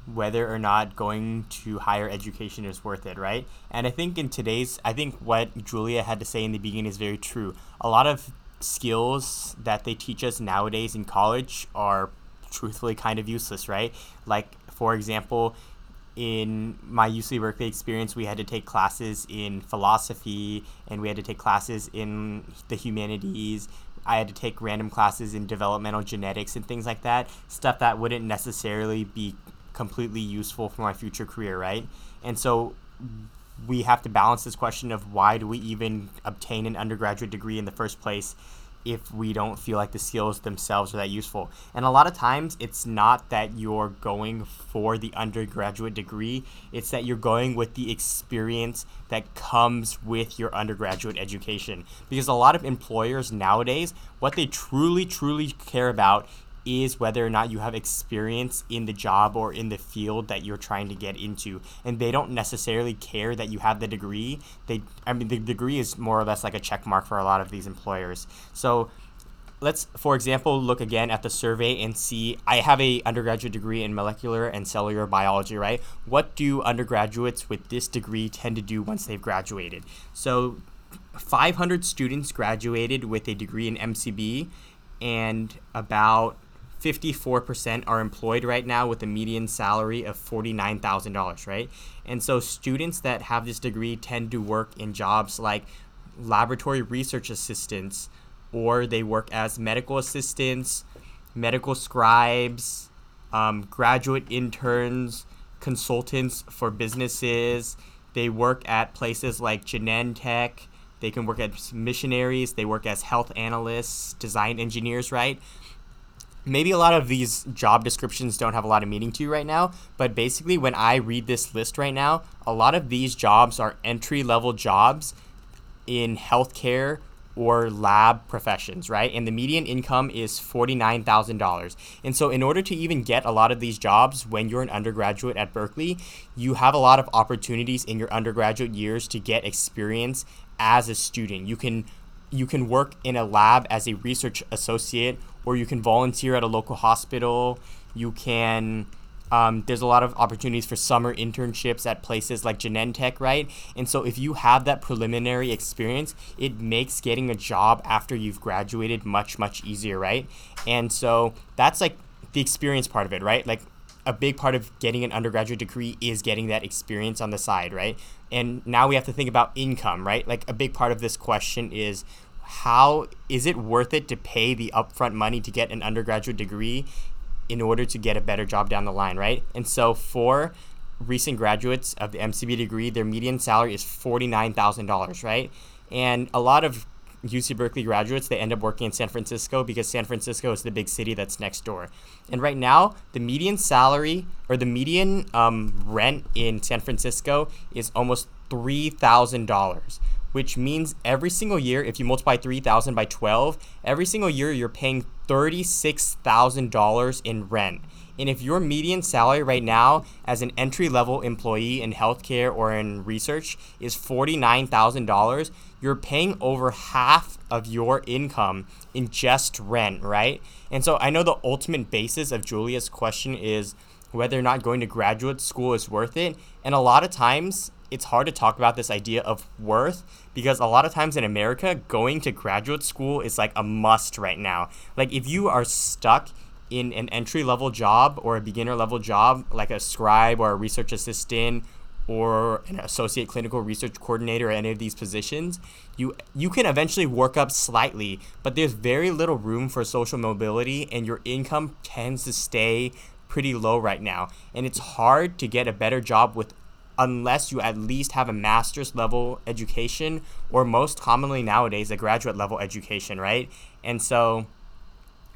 whether or not going to higher education is worth it, right? And I think in today's, I think what Julia had to say in the beginning is very true. A lot of skills that they teach us nowadays in college are truthfully kind of useless, right? Like, for example, in my UC Berkeley experience, we had to take classes in philosophy and we had to take classes in the humanities. I had to take random classes in developmental genetics and things like that. Stuff that wouldn't necessarily be completely useful for my future career, right? And so we have to balance this question of why do we even obtain an undergraduate degree in the first place if we don't feel like the skills themselves are that useful. And a lot of times it's not that you're going for the undergraduate degree, it's that you're going with the experience that comes with your undergraduate education. Because a lot of employers nowadays, what they truly, truly care about is whether or not you have experience in the job or in the field that you're trying to get into. And they don't necessarily care that you have the degree. They I mean the degree is more or less like a check mark for a lot of these employers. So let's for example look again at the survey and see I have a undergraduate degree in molecular and cellular biology, right? What do undergraduates with this degree tend to do once they've graduated? So 500 students graduated with a degree in MCB and about 54% are employed right now with a median salary of $49,000, right? And so students that have this degree tend to work in jobs like laboratory research assistants, or they work as medical assistants, medical scribes, um, graduate interns, consultants for businesses. They work at places like Genentech. They can work as missionaries. They work as health analysts, design engineers, right? Maybe a lot of these job descriptions don't have a lot of meaning to you right now, but basically, when I read this list right now, a lot of these jobs are entry level jobs in healthcare or lab professions, right? And the median income is $49,000. And so, in order to even get a lot of these jobs when you're an undergraduate at Berkeley, you have a lot of opportunities in your undergraduate years to get experience as a student. You can you can work in a lab as a research associate or you can volunteer at a local hospital. You can um, there's a lot of opportunities for summer internships at places like Genentech, right? And so if you have that preliminary experience, it makes getting a job after you've graduated much, much easier, right? And so that's like the experience part of it, right? Like a big part of getting an undergraduate degree is getting that experience on the side, right? And now we have to think about income, right? Like a big part of this question is how is it worth it to pay the upfront money to get an undergraduate degree in order to get a better job down the line, right? And so for recent graduates of the MCB degree, their median salary is $49,000, right? And a lot of UC Berkeley graduates, they end up working in San Francisco because San Francisco is the big city that's next door. And right now, the median salary or the median um, rent in San Francisco is almost $3,000, which means every single year, if you multiply 3,000 by 12, every single year you're paying $36,000 in rent. And if your median salary right now as an entry level employee in healthcare or in research is $49,000, you're paying over half of your income in just rent, right? And so I know the ultimate basis of Julia's question is whether or not going to graduate school is worth it. And a lot of times, it's hard to talk about this idea of worth because a lot of times in America, going to graduate school is like a must right now. Like, if you are stuck in an entry level job or a beginner level job, like a scribe or a research assistant or an associate clinical research coordinator or any of these positions, you you can eventually work up slightly, but there's very little room for social mobility and your income tends to stay pretty low right now. And it's hard to get a better job with unless you at least have a master's level education or most commonly nowadays a graduate level education, right? And so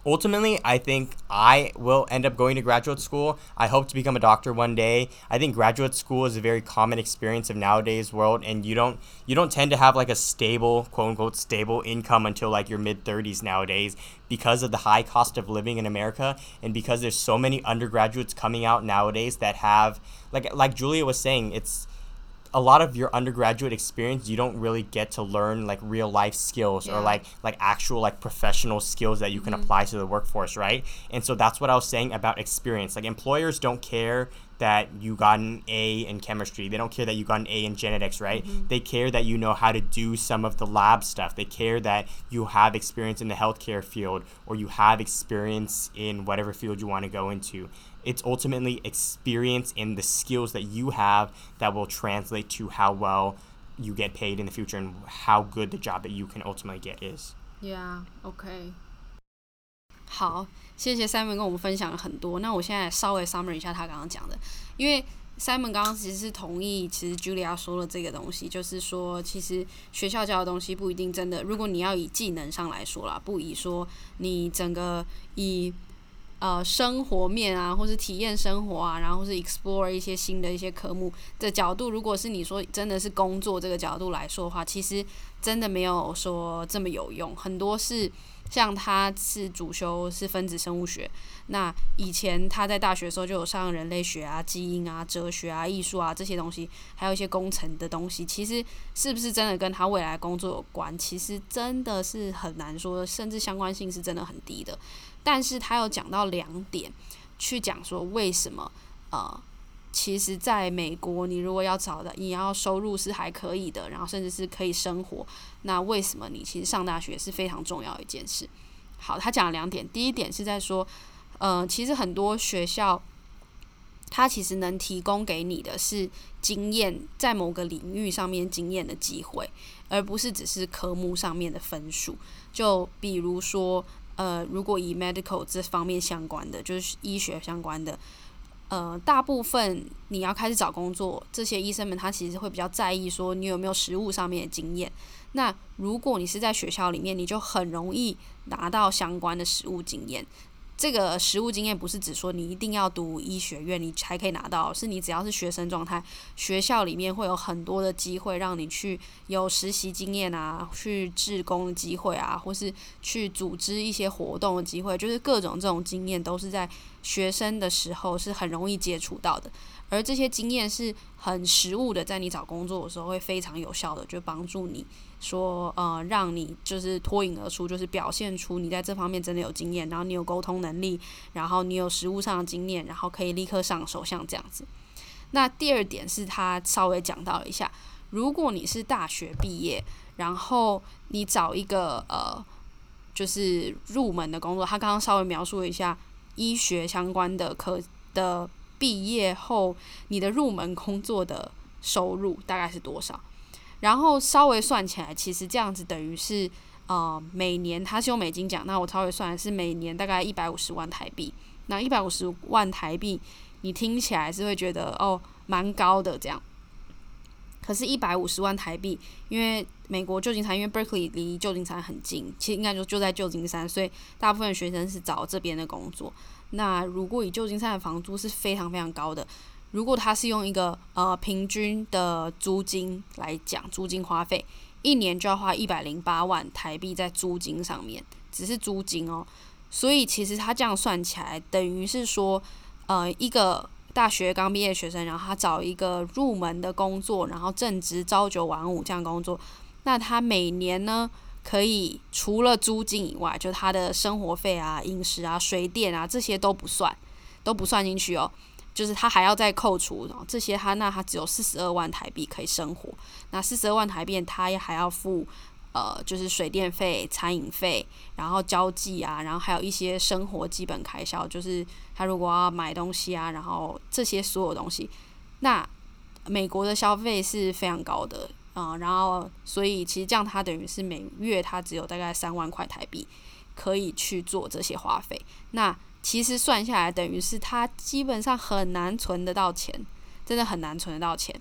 ultimately, I think I will end up going to graduate school. I hope to become a doctor one day. I think graduate school is a very common experience of nowadays world, and you don't you don't tend to have like a stable quote unquote stable income until like your mid 30s nowadays because of the high cost of living in America and because there's so many undergraduates coming out nowadays that have like like Julia was saying, it's a lot of your undergraduate experience you don't really get to learn like real life skills yeah. or like like actual like professional skills that you can mm-hmm. apply to the workforce right and so that's what i was saying about experience like employers don't care that you got an a in chemistry they don't care that you got an a in genetics right mm-hmm. they care that you know how to do some of the lab stuff they care that you have experience in the healthcare field or you have experience in whatever field you want to go into it's ultimately experience and the skills that you have that will translate to how well you get paid in the future and how good the job that you can ultimately get is. Yeah, OK. 好，谢谢 Simon 跟我们分享了很多。那我现在稍微 summary 一下他刚刚讲的，因为 Simon 刚刚其实是同意，其实 Julia 说了这个东西，就是说，其实学校教的东西不一定真的。如果你要以技能上来说啦，不以说你整个以 呃，生活面啊，或是体验生活啊，然后是 explore 一些新的一些科目的角度，如果是你说真的是工作这个角度来说的话，其实真的没有说这么有用。很多是像他是主修是分子生物学，那以前他在大学的时候就有上人类学啊、基因啊、哲学啊、艺术啊这些东西，还有一些工程的东西，其实是不是真的跟他未来工作有关？其实真的是很难说，甚至相关性是真的很低的。但是他有讲到两点，去讲说为什么呃，其实在美国，你如果要找的，你要收入是还可以的，然后甚至是可以生活，那为什么你其实上大学是非常重要一件事？好，他讲了两点，第一点是在说，呃，其实很多学校，它其实能提供给你的是经验，在某个领域上面经验的机会，而不是只是科目上面的分数。就比如说。呃，如果以 medical 这方面相关的，就是医学相关的，呃，大部分你要开始找工作，这些医生们他其实会比较在意说你有没有实务上面的经验。那如果你是在学校里面，你就很容易拿到相关的实务经验。这个实务经验不是指说你一定要读医学院你才可以拿到，是你只要是学生状态，学校里面会有很多的机会让你去有实习经验啊，去志工的机会啊，或是去组织一些活动的机会，就是各种这种经验都是在学生的时候是很容易接触到的，而这些经验是很实务的，在你找工作的时候会非常有效的，就帮助你。说呃，让你就是脱颖而出，就是表现出你在这方面真的有经验，然后你有沟通能力，然后你有实务上的经验，然后可以立刻上手，像这样子。那第二点是他稍微讲到一下，如果你是大学毕业，然后你找一个呃，就是入门的工作，他刚刚稍微描述了一下医学相关的科的毕业后，你的入门工作的收入大概是多少？然后稍微算起来，其实这样子等于是，呃，每年他是用美金讲，那我稍微算是每年大概一百五十万台币。那一百五十万台币，你听起来是会觉得哦，蛮高的这样。可是，一百五十万台币，因为美国旧金山，因为 Berkeley 离旧金山很近，其实应该就就在旧金山，所以大部分学生是找这边的工作。那如果以旧金山的房租是非常非常高的，如果他是用一个呃平均的租金来讲，租金花费一年就要花一百零八万台币在租金上面，只是租金哦。所以其实他这样算起来，等于是说，呃，一个。大学刚毕业学生，然后他找一个入门的工作，然后正职朝九晚五这样工作，那他每年呢，可以除了租金以外，就他的生活费啊、饮食啊、水电啊这些都不算，都不算进去哦，就是他还要再扣除这些，他那他只有四十二万台币可以生活，那四十二万台币他也还要付。呃，就是水电费、餐饮费，然后交际啊，然后还有一些生活基本开销，就是他如果要买东西啊，然后这些所有东西，那美国的消费是非常高的啊，然后所以其实这样他等于是每月他只有大概三万块台币可以去做这些花费，那其实算下来等于是他基本上很难存得到钱，真的很难存得到钱，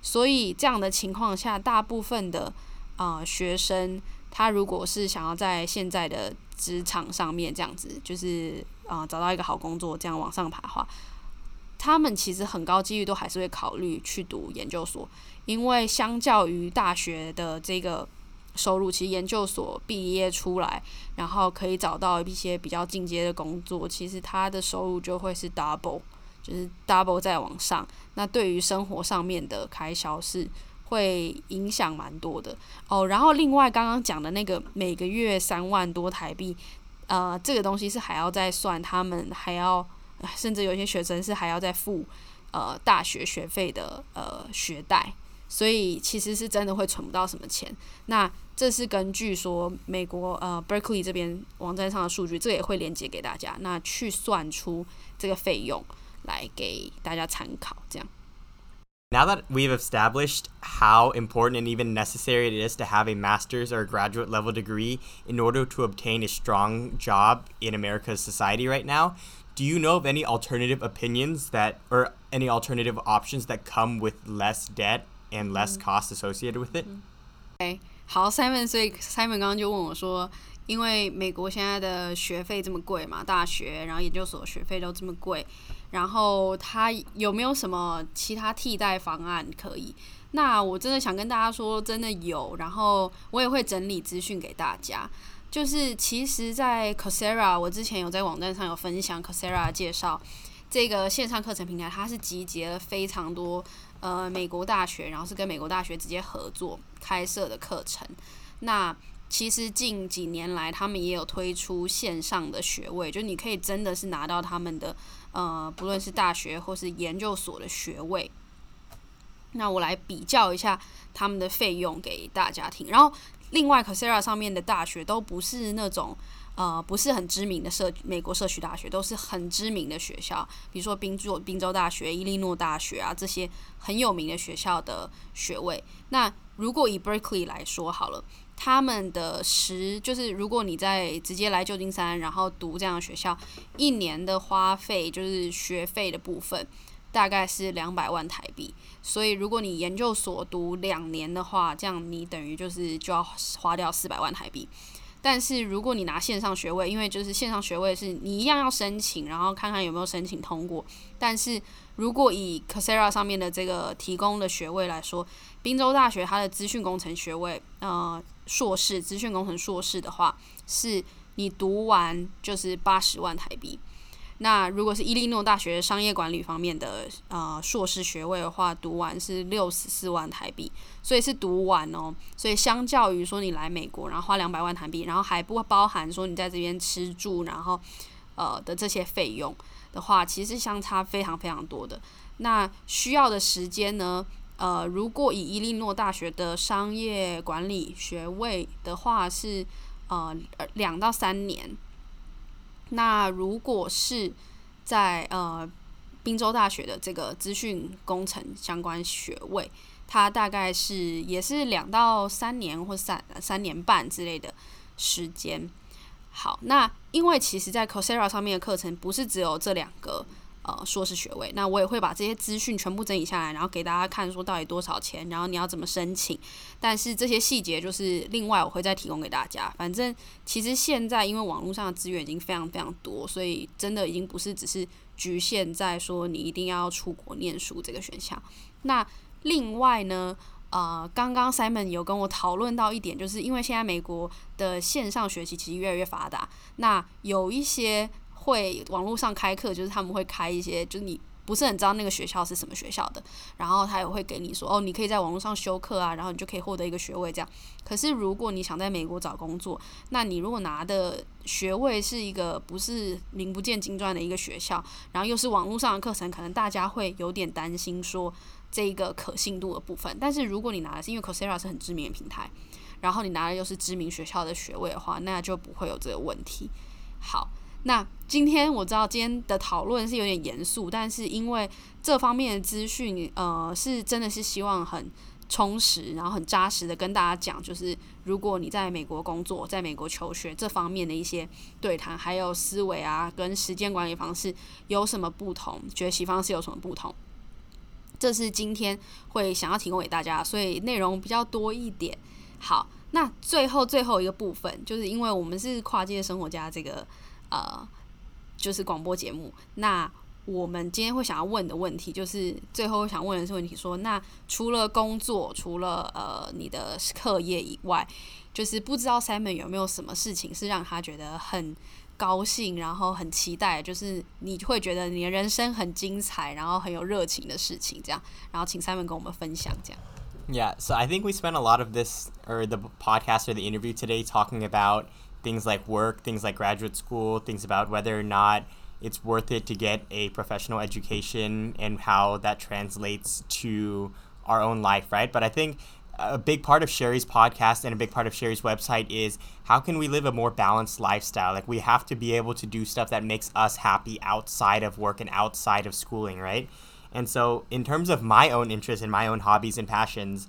所以这样的情况下，大部分的。啊、学生他如果是想要在现在的职场上面这样子，就是啊、找到一个好工作，这样往上爬的话，他们其实很高几率都还是会考虑去读研究所，因为相较于大学的这个收入，其实研究所毕业出来，然后可以找到一些比较进阶的工作，其实他的收入就会是 double，就是 double 再往上。那对于生活上面的开销是。会影响蛮多的哦，然后另外刚刚讲的那个每个月三万多台币，呃，这个东西是还要再算，他们还要，甚至有些学生是还要再付呃大学学费的呃学贷，所以其实是真的会存不到什么钱。那这是根据说美国呃 Berkeley 这边网站上的数据，这个也会连接给大家，那去算出这个费用来给大家参考，这样。Now that we've established how important and even necessary it is to have a master's or a graduate level degree in order to obtain a strong job in America's society right now, do you know of any alternative opinions that, or any alternative options that come with less debt and less cost associated with it? Okay. 好，Simon，所以 Simon 刚刚就问我说，因为美国现在的学费这么贵嘛，大学然后研究所学费都这么贵。然后他有没有什么其他替代方案可以？那我真的想跟大家说，真的有。然后我也会整理资讯给大家。就是其实，在 Coursera，我之前有在网站上有分享 Coursera 介绍这个线上课程平台，它是集结了非常多呃美国大学，然后是跟美国大学直接合作开设的课程。那其实近几年来，他们也有推出线上的学位，就你可以真的是拿到他们的呃，不论是大学或是研究所的学位。那我来比较一下他们的费用给大家听。然后，另外 Coursera 上面的大学都不是那种呃不是很知名的社美国社区大学，都是很知名的学校，比如说宾州宾州大学、伊利诺大学啊这些很有名的学校的学位。那如果以 Berkeley 来说好了。他们的十就是，如果你在直接来旧金山，然后读这样的学校，一年的花费就是学费的部分，大概是两百万台币。所以，如果你研究所读两年的话，这样你等于就是就要花掉四百万台币。但是，如果你拿线上学位，因为就是线上学位是你一样要申请，然后看看有没有申请通过。但是如果以 c a s e r a 上面的这个提供的学位来说，宾州大学它的资讯工程学位，呃。硕士资讯工程硕士的话，是你读完就是八十万台币。那如果是伊利诺大学商业管理方面的呃硕士学位的话，读完是六十四万台币。所以是读完哦。所以相较于说你来美国，然后花两百万台币，然后还不包含说你在这边吃住，然后呃的这些费用的话，其实相差非常非常多的。那需要的时间呢？呃，如果以伊利诺大学的商业管理学位的话是呃两到三年，那如果是在呃宾州大学的这个资讯工程相关学位，它大概是也是两到三年或三三年半之类的时间。好，那因为其实在 Coursera 上面的课程不是只有这两个。呃硕士学位。那我也会把这些资讯全部整理下来，然后给大家看，说到底多少钱，然后你要怎么申请。但是这些细节就是另外我会再提供给大家。反正其实现在因为网络上的资源已经非常非常多，所以真的已经不是只是局限在说你一定要出国念书这个选项。那另外呢，呃，刚刚 Simon 有跟我讨论到一点，就是因为现在美国的线上学习其实越来越发达，那有一些会网络上开课，就是他们会开一些，就是你不是很知道那个学校是什么学校的，然后他也会给你说，哦，你可以在网络上修课啊，然后你就可以获得一个学位这样。可是如果你想在美国找工作，那你如果拿的学位是一个不是名不见经传的一个学校，然后又是网络上的课程，可能大家会有点担心说。这个可信度的部分，但是如果你拿的是因为 Coursera 是很知名的平台，然后你拿的又是知名学校的学位的话，那就不会有这个问题。好，那今天我知道今天的讨论是有点严肃，但是因为这方面的资讯，呃，是真的是希望很充实，然后很扎实的跟大家讲，就是如果你在美国工作，在美国求学这方面的一些对谈，还有思维啊，跟时间管理方式有什么不同，学习方式有什么不同。这是今天会想要提供给大家，所以内容比较多一点。好，那最后最后一个部分，就是因为我们是跨界生活家这个呃，就是广播节目。那我们今天会想要问的问题，就是最后想问的是问题说，那除了工作，除了呃你的课业以外，就是不知道 Simon 有没有什么事情是让他觉得很。高兴，然后很期待，就是你会觉得你的人生很精彩，然后很有热情的事情，这样，然后请 Simon 跟我们分享这样。Yeah, so I think we spent a lot of this or the podcast or the interview today talking about things like work, things like graduate school, things about whether or not it's worth it to get a professional education and how that translates to our own life, right? But I think a big part of Sherry's podcast and a big part of Sherry's website is how can we live a more balanced lifestyle? Like we have to be able to do stuff that makes us happy outside of work and outside of schooling, right? And so, in terms of my own interests and my own hobbies and passions,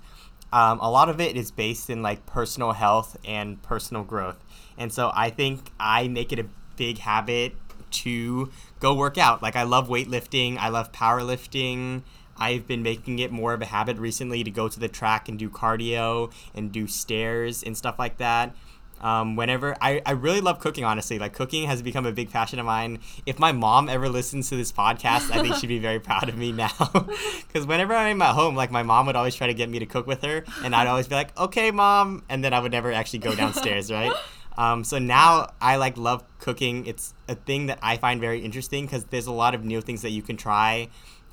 um, a lot of it is based in like personal health and personal growth. And so, I think I make it a big habit to go work out. Like, I love weightlifting, I love powerlifting. I've been making it more of a habit recently to go to the track and do cardio and do stairs and stuff like that. Um, whenever I, I really love cooking, honestly. Like cooking has become a big passion of mine. If my mom ever listens to this podcast, I think she'd be very proud of me now. Because whenever I'm at home, like my mom would always try to get me to cook with her, and I'd always be like, "Okay, mom," and then I would never actually go downstairs, right? Um, so now I like love cooking. It's a thing that I find very interesting because there's a lot of new things that you can try.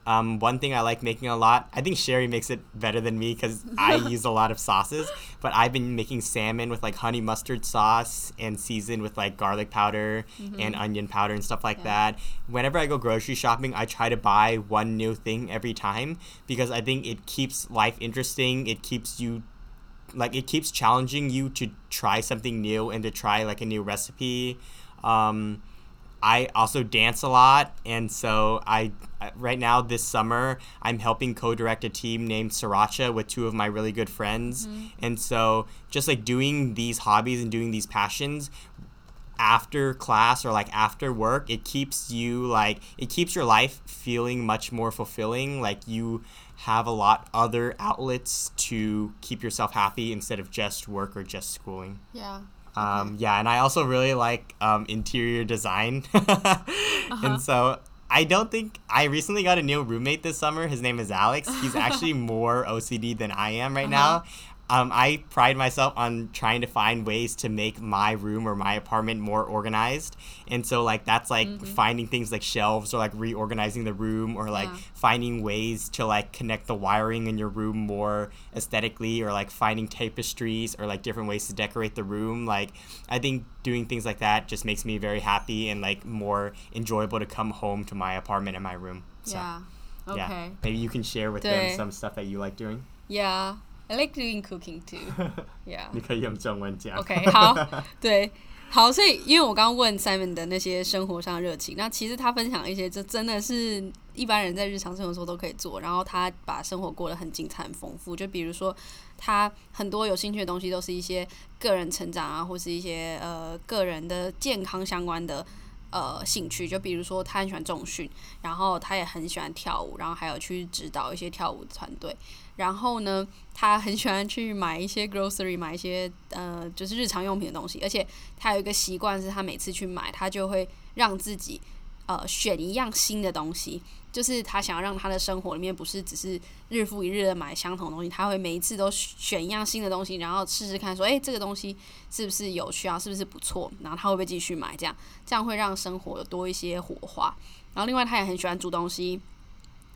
Um, one thing I like making a lot, I think Sherry makes it better than me because I use a lot of sauces. But I've been making salmon with like honey mustard sauce and seasoned with like garlic powder mm-hmm. and onion powder and stuff like yeah. that. Whenever I go grocery shopping, I try to buy one new thing every time because I think it keeps life interesting. It keeps you like it keeps challenging you to try something new and to try like a new recipe. Um, I also dance a lot, and so I right now this summer I'm helping co-direct a team named Sriracha with two of my really good friends, mm-hmm. and so just like doing these hobbies and doing these passions after class or like after work, it keeps you like it keeps your life feeling much more fulfilling. Like you have a lot other outlets to keep yourself happy instead of just work or just schooling. Yeah. Um, okay. Yeah, and I also really like um, interior design. uh-huh. And so I don't think I recently got a new roommate this summer. His name is Alex. He's actually more OCD than I am right uh-huh. now um, I pride myself on trying to find ways to make my room or my apartment more organized. And so, like, that's like mm-hmm. finding things like shelves or like reorganizing the room or like yeah. finding ways to like connect the wiring in your room more aesthetically or like finding tapestries or like different ways to decorate the room. Like, I think doing things like that just makes me very happy and like more enjoyable to come home to my apartment and my room. So, yeah. Okay. Yeah. Maybe you can share with them some stuff that you like doing. Yeah. I like doing cooking too. Yeah. 你可以用中文讲。OK，好，对，好，所以因为我刚刚问 Simon 的那些生活上的热情，那其实他分享一些，这真的是一般人在日常生活中都可以做，然后他把生活过得很精彩、很丰富。就比如说，他很多有兴趣的东西都是一些个人成长啊，或是一些呃个人的健康相关的呃兴趣，就比如说他很喜欢重训，然后他也很喜欢跳舞，然后还有去指导一些跳舞团队。然后呢，他很喜欢去买一些 grocery，买一些呃就是日常用品的东西，而且他有一个习惯是，他每次去买，他就会让自己呃选一样新的东西。就是他想要让他的生活里面不是只是日复一日的买相同的东西，他会每一次都选一样新的东西，然后试试看说，诶，这个东西是不是有趣啊，是不是不错？然后他会不会继续买？这样这样会让生活有多一些火花。然后另外他也很喜欢煮东西，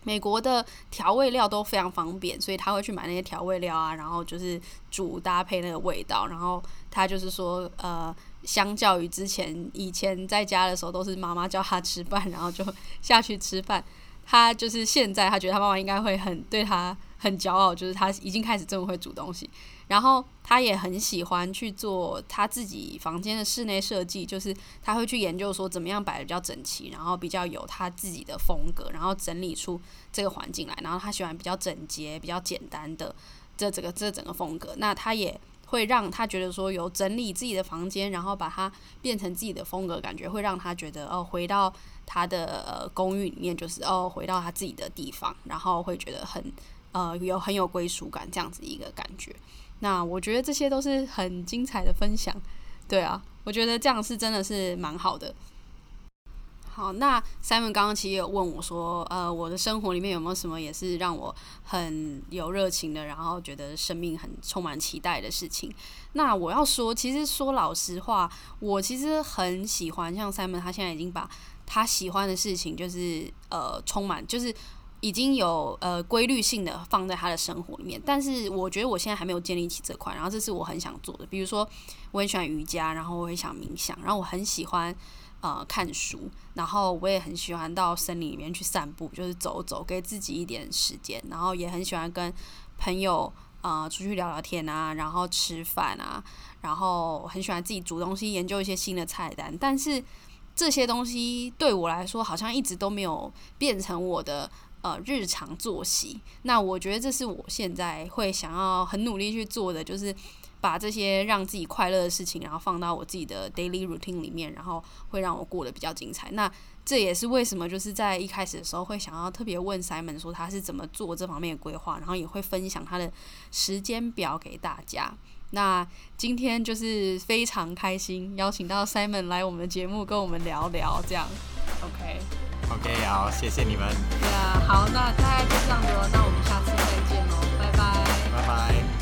美国的调味料都非常方便，所以他会去买那些调味料啊，然后就是煮搭配那个味道。然后他就是说，呃。相较于之前，以前在家的时候都是妈妈叫他吃饭，然后就下去吃饭。他就是现在，他觉得他妈妈应该会很对他很骄傲，就是他已经开始这么会煮东西。然后他也很喜欢去做他自己房间的室内设计，就是他会去研究说怎么样摆得比较整齐，然后比较有他自己的风格，然后整理出这个环境来。然后他喜欢比较整洁、比较简单的这整个这整个风格。那他也。会让他觉得说有整理自己的房间，然后把它变成自己的风格，感觉会让他觉得哦，回到他的呃公寓里面，就是哦，回到他自己的地方，然后会觉得很呃有很有归属感这样子一个感觉。那我觉得这些都是很精彩的分享，对啊，我觉得这样是真的是蛮好的。好，那 Simon 刚刚其实有问我说，呃，我的生活里面有没有什么也是让我很有热情的，然后觉得生命很充满期待的事情？那我要说，其实说老实话，我其实很喜欢像 Simon，他现在已经把他喜欢的事情，就是呃，充满，就是已经有呃规律性的放在他的生活里面。但是我觉得我现在还没有建立起这块，然后这是我很想做的。比如说，我很喜欢瑜伽，然后我也想冥想，然后我很喜欢。呃，看书，然后我也很喜欢到森林里面去散步，就是走走，给自己一点时间。然后也很喜欢跟朋友呃出去聊聊天啊，然后吃饭啊，然后很喜欢自己煮东西，研究一些新的菜单。但是这些东西对我来说，好像一直都没有变成我的呃日常作息。那我觉得这是我现在会想要很努力去做的，就是。把这些让自己快乐的事情，然后放到我自己的 daily routine 里面，然后会让我过得比较精彩。那这也是为什么就是在一开始的时候会想要特别问 Simon 说他是怎么做这方面的规划，然后也会分享他的时间表给大家。那今天就是非常开心邀请到 Simon 来我们的节目跟我们聊聊这样。OK OK 好，谢谢你们。对啊，好，那大概就这样子了，那我们下次再见喽，拜拜，拜拜。